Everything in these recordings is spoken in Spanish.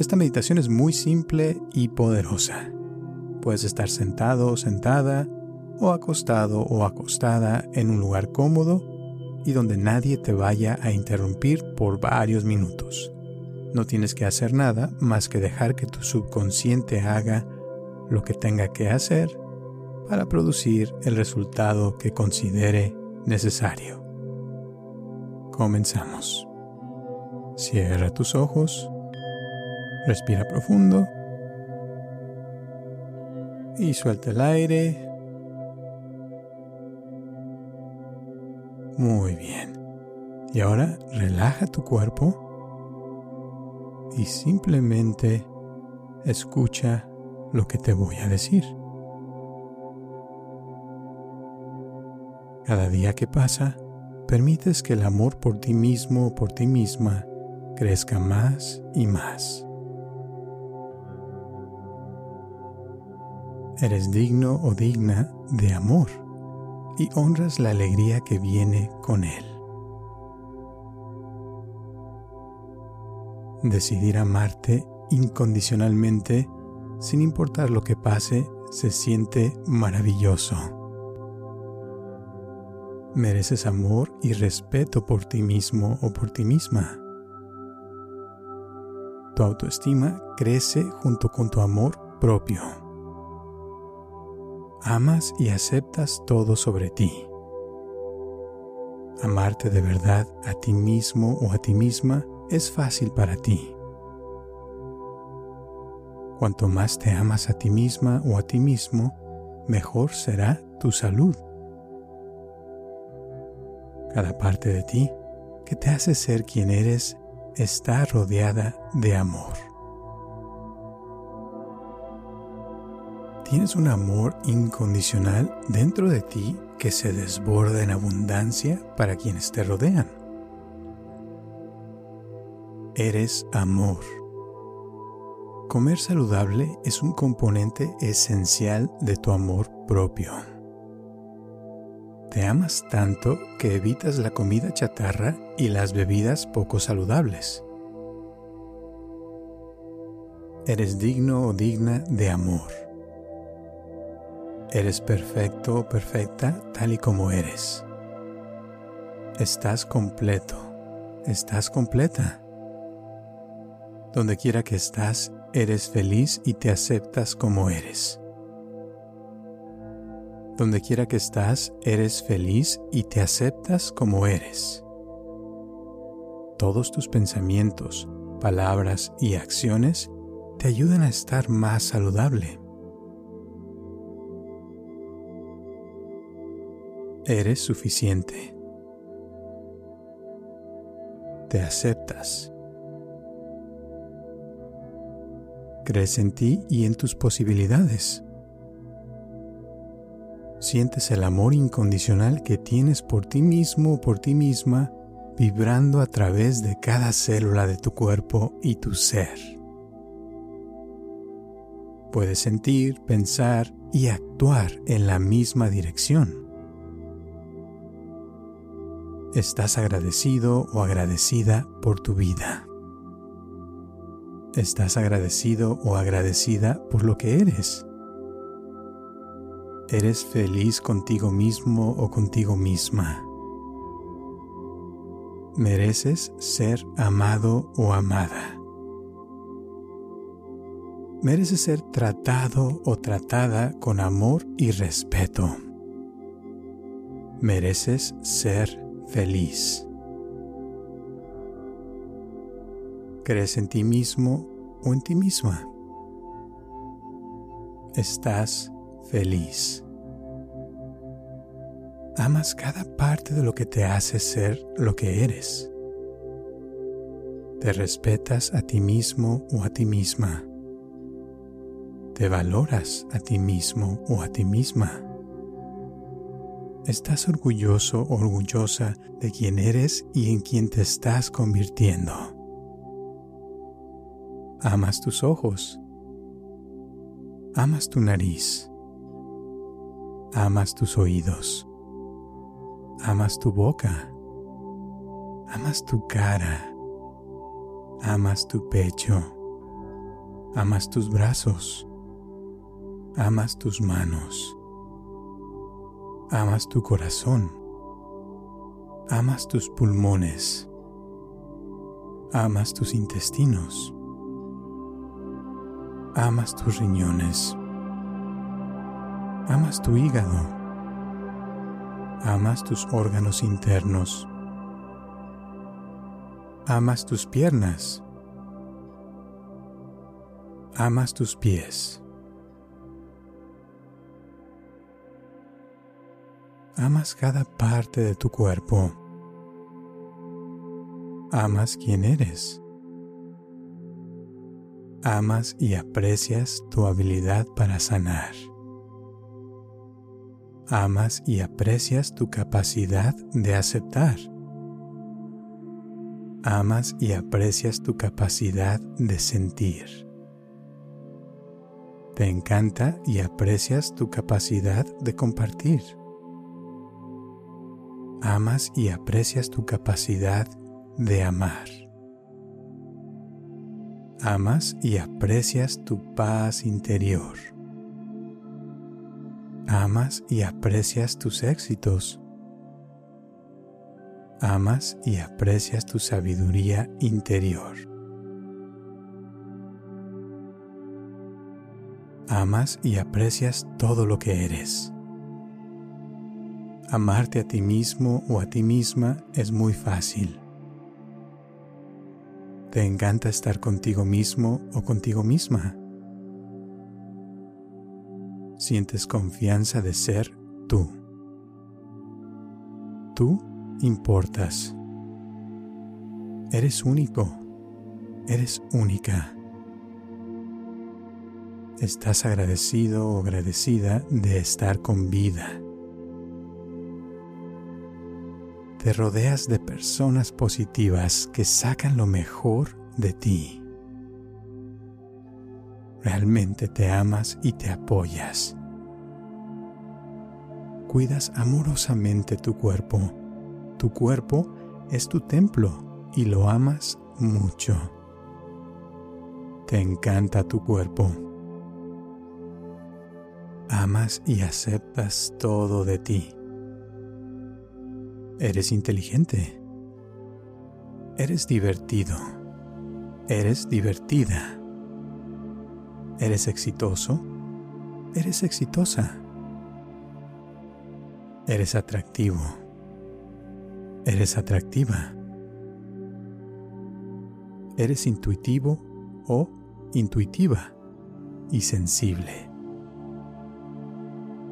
Esta meditación es muy simple y poderosa. Puedes estar sentado o sentada, o acostado o acostada en un lugar cómodo y donde nadie te vaya a interrumpir por varios minutos. No tienes que hacer nada más que dejar que tu subconsciente haga lo que tenga que hacer para producir el resultado que considere necesario. Comenzamos. Cierra tus ojos, respira profundo y suelta el aire Muy bien. Y ahora relaja tu cuerpo y simplemente escucha lo que te voy a decir. Cada día que pasa, permites que el amor por ti mismo o por ti misma crezca más y más. Eres digno o digna de amor y honras la alegría que viene con él. Decidir amarte incondicionalmente, sin importar lo que pase, se siente maravilloso. Mereces amor y respeto por ti mismo o por ti misma. Tu autoestima crece junto con tu amor propio amas y aceptas todo sobre ti. Amarte de verdad a ti mismo o a ti misma es fácil para ti. Cuanto más te amas a ti misma o a ti mismo, mejor será tu salud. Cada parte de ti que te hace ser quien eres está rodeada de amor. Tienes un amor incondicional dentro de ti que se desborda en abundancia para quienes te rodean. Eres amor. Comer saludable es un componente esencial de tu amor propio. Te amas tanto que evitas la comida chatarra y las bebidas poco saludables. Eres digno o digna de amor. Eres perfecto o perfecta tal y como eres. Estás completo. Estás completa. Donde quiera que estás, eres feliz y te aceptas como eres. Donde quiera que estás, eres feliz y te aceptas como eres. Todos tus pensamientos, palabras y acciones te ayudan a estar más saludable. Eres suficiente. Te aceptas. Crees en ti y en tus posibilidades. Sientes el amor incondicional que tienes por ti mismo o por ti misma vibrando a través de cada célula de tu cuerpo y tu ser. Puedes sentir, pensar y actuar en la misma dirección. Estás agradecido o agradecida por tu vida. Estás agradecido o agradecida por lo que eres. Eres feliz contigo mismo o contigo misma. Mereces ser amado o amada. Mereces ser tratado o tratada con amor y respeto. Mereces ser feliz. ¿Crees en ti mismo o en ti misma? Estás feliz. Amas cada parte de lo que te hace ser lo que eres. Te respetas a ti mismo o a ti misma. Te valoras a ti mismo o a ti misma. Estás orgulloso orgullosa de quién eres y en quién te estás convirtiendo. Amas tus ojos. Amas tu nariz. Amas tus oídos. Amas tu boca. Amas tu cara. Amas tu pecho. Amas tus brazos. Amas tus manos Amas tu corazón. Amas tus pulmones. Amas tus intestinos. Amas tus riñones. Amas tu hígado. Amas tus órganos internos. Amas tus piernas. Amas tus pies. Amas cada parte de tu cuerpo. Amas quien eres. Amas y aprecias tu habilidad para sanar. Amas y aprecias tu capacidad de aceptar. Amas y aprecias tu capacidad de sentir. Te encanta y aprecias tu capacidad de compartir amas y aprecias tu capacidad de amar. Amas y aprecias tu paz interior. Amas y aprecias tus éxitos. Amas y aprecias tu sabiduría interior. Amas y aprecias todo lo que eres. Amarte a ti mismo o a ti misma es muy fácil. Te encanta estar contigo mismo o contigo misma. Sientes confianza de ser tú. Tú importas. Eres único. Eres única. Estás agradecido o agradecida de estar con vida. Te rodeas de personas positivas que sacan lo mejor de ti. Realmente te amas y te apoyas. Cuidas amorosamente tu cuerpo. Tu cuerpo es tu templo y lo amas mucho. Te encanta tu cuerpo. Amas y aceptas todo de ti. Eres inteligente. Eres divertido. Eres divertida. Eres exitoso. Eres exitosa. Eres atractivo. Eres atractiva. Eres intuitivo o intuitiva y sensible.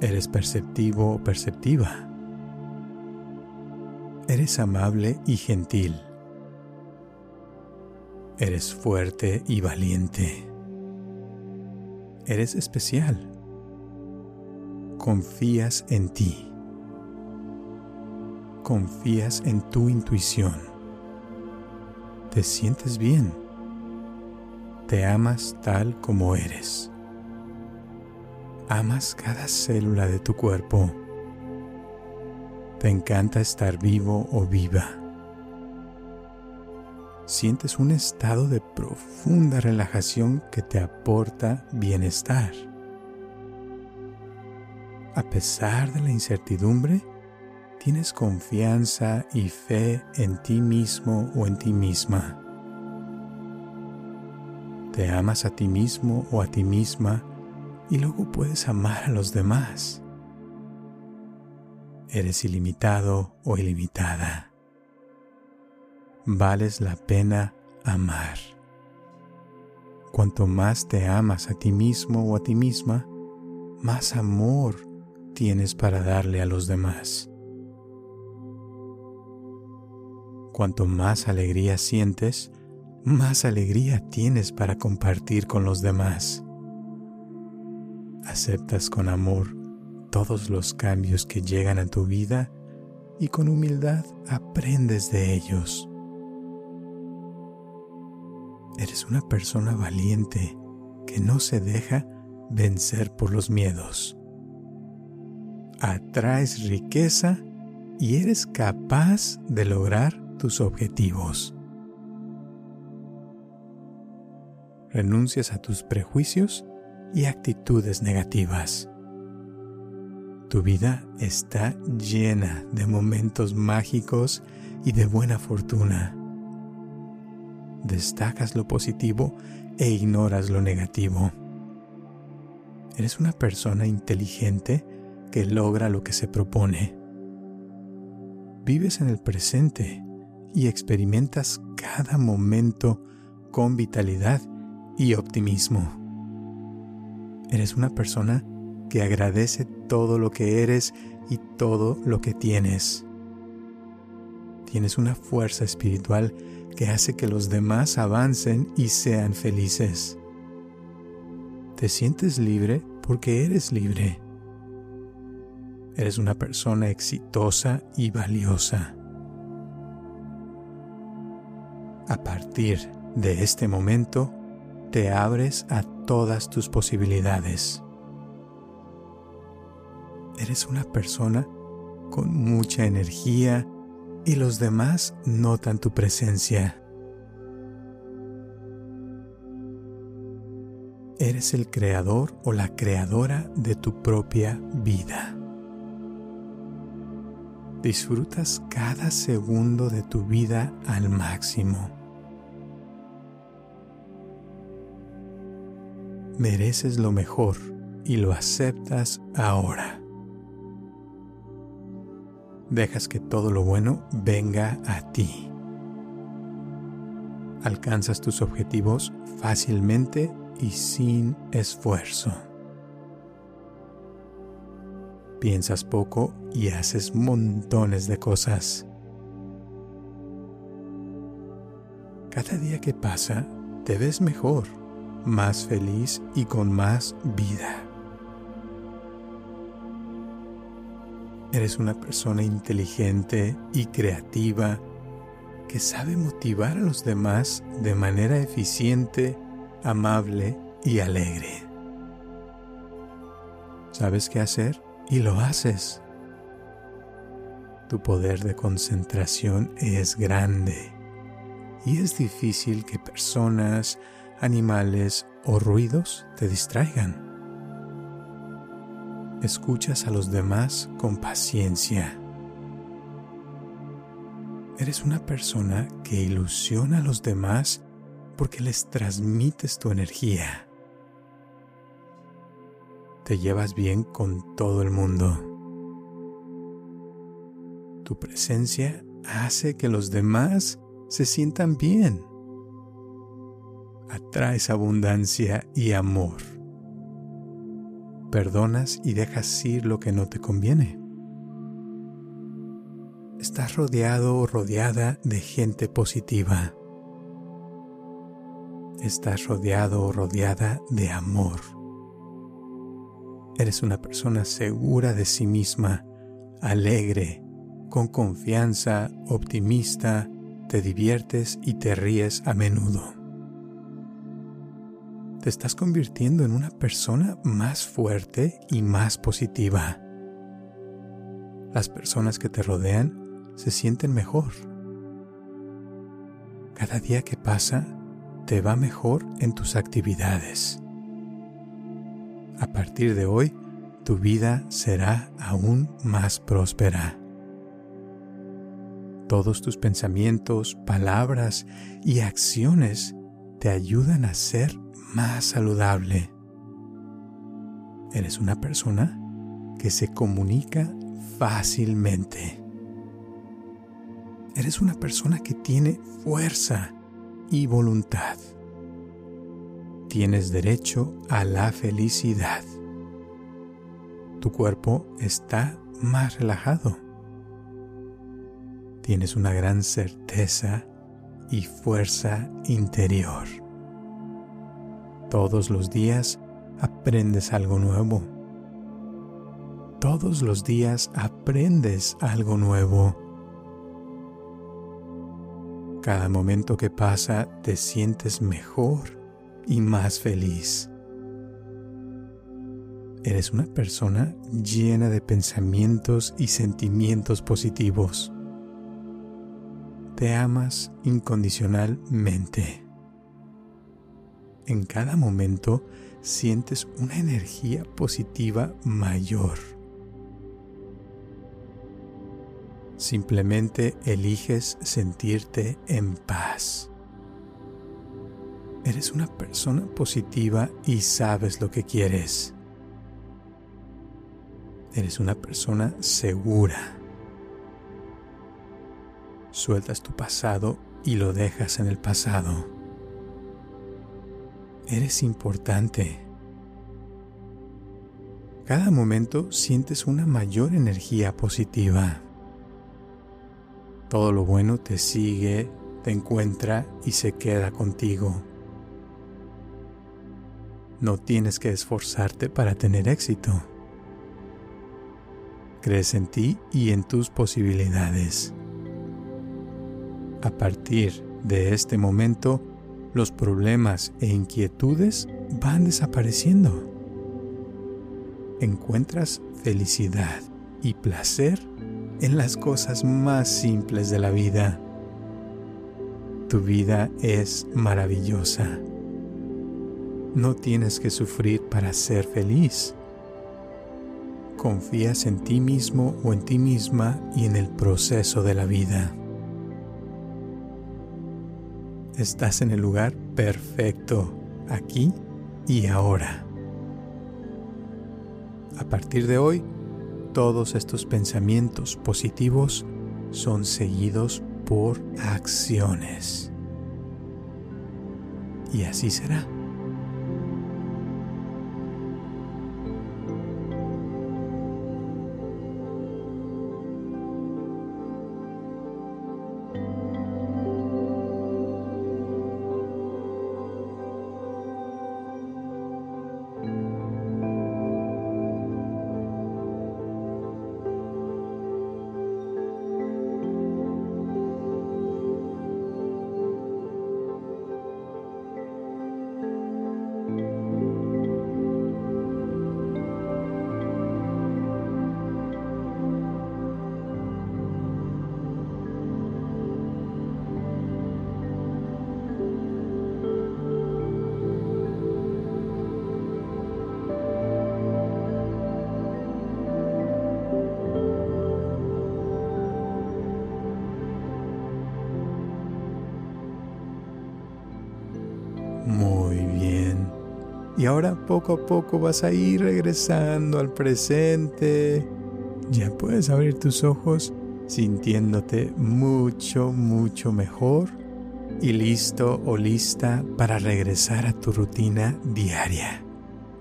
Eres perceptivo o perceptiva. Eres amable y gentil. Eres fuerte y valiente. Eres especial. Confías en ti. Confías en tu intuición. Te sientes bien. Te amas tal como eres. Amas cada célula de tu cuerpo te encanta estar vivo o viva. Sientes un estado de profunda relajación que te aporta bienestar. A pesar de la incertidumbre, tienes confianza y fe en ti mismo o en ti misma. Te amas a ti mismo o a ti misma y luego puedes amar a los demás. Eres ilimitado o ilimitada. Vales la pena amar. Cuanto más te amas a ti mismo o a ti misma, más amor tienes para darle a los demás. Cuanto más alegría sientes, más alegría tienes para compartir con los demás. Aceptas con amor todos los cambios que llegan a tu vida y con humildad aprendes de ellos. Eres una persona valiente que no se deja vencer por los miedos. Atraes riqueza y eres capaz de lograr tus objetivos. Renuncias a tus prejuicios y actitudes negativas. Tu vida está llena de momentos mágicos y de buena fortuna. Destacas lo positivo e ignoras lo negativo. Eres una persona inteligente que logra lo que se propone. Vives en el presente y experimentas cada momento con vitalidad y optimismo. Eres una persona que agradece todo lo que eres y todo lo que tienes. Tienes una fuerza espiritual que hace que los demás avancen y sean felices. Te sientes libre porque eres libre. Eres una persona exitosa y valiosa. A partir de este momento, te abres a todas tus posibilidades. Eres una persona con mucha energía y los demás notan tu presencia. Eres el creador o la creadora de tu propia vida. Disfrutas cada segundo de tu vida al máximo. Mereces lo mejor y lo aceptas ahora. Dejas que todo lo bueno venga a ti. Alcanzas tus objetivos fácilmente y sin esfuerzo. Piensas poco y haces montones de cosas. Cada día que pasa, te ves mejor, más feliz y con más vida. Eres una persona inteligente y creativa que sabe motivar a los demás de manera eficiente amable y alegre. Sabes qué hacer y lo haces. Tu poder de concentración es grande y es difícil que personas, animales o ruidos te distraigan. Escuchas a los demás con paciencia. Eres una persona que ilusiona a los demás porque les transmites tu energía. Te llevas bien con todo el mundo. Tu presencia hace que los demás se sientan bien. Atraes abundancia y amor. Perdonas y dejas ir lo que no te conviene. Estás rodeado o rodeada de gente positiva estás rodeado o rodeada de amor. Eres una persona segura de sí misma, alegre, con confianza, optimista, te diviertes y te ríes a menudo. Te estás convirtiendo en una persona más fuerte y más positiva. Las personas que te rodean se sienten mejor. Cada día que pasa, te va mejor en tus actividades. A partir de hoy, tu vida será aún más próspera. Todos tus pensamientos, palabras y acciones te ayudan a ser más saludable. Eres una persona que se comunica fácilmente. Eres una persona que tiene fuerza y voluntad. Tienes derecho a la felicidad. Tu cuerpo está más relajado. Tienes una gran certeza y fuerza interior. Todos los días aprendes algo nuevo. Todos los días aprendes algo nuevo. Cada momento que pasa te sientes mejor y más feliz. Eres una persona llena de pensamientos y sentimientos positivos. Te amas incondicionalmente. En cada momento sientes una energía positiva mayor. Simplemente eliges sentirte en paz. Eres una persona positiva y sabes lo que quieres. Eres una persona segura. Sueltas tu pasado y lo dejas en el pasado. Eres importante. Cada momento sientes una mayor energía positiva. Todo lo bueno te sigue, te encuentra y se queda contigo. No tienes que esforzarte para tener éxito. Crees en ti y en tus posibilidades. A partir de este momento, los problemas e inquietudes van desapareciendo. Encuentras felicidad y placer en las cosas más simples de la vida. Tu vida es maravillosa. No tienes que sufrir para ser feliz. Confías en ti mismo o en ti misma y en el proceso de la vida. Estás en el lugar perfecto, aquí y ahora. A partir de hoy, todos estos pensamientos positivos son seguidos por acciones. Y así será. Y ahora poco a poco vas a ir regresando al presente. Ya puedes abrir tus ojos sintiéndote mucho, mucho mejor y listo o lista para regresar a tu rutina diaria.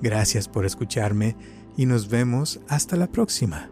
Gracias por escucharme y nos vemos hasta la próxima.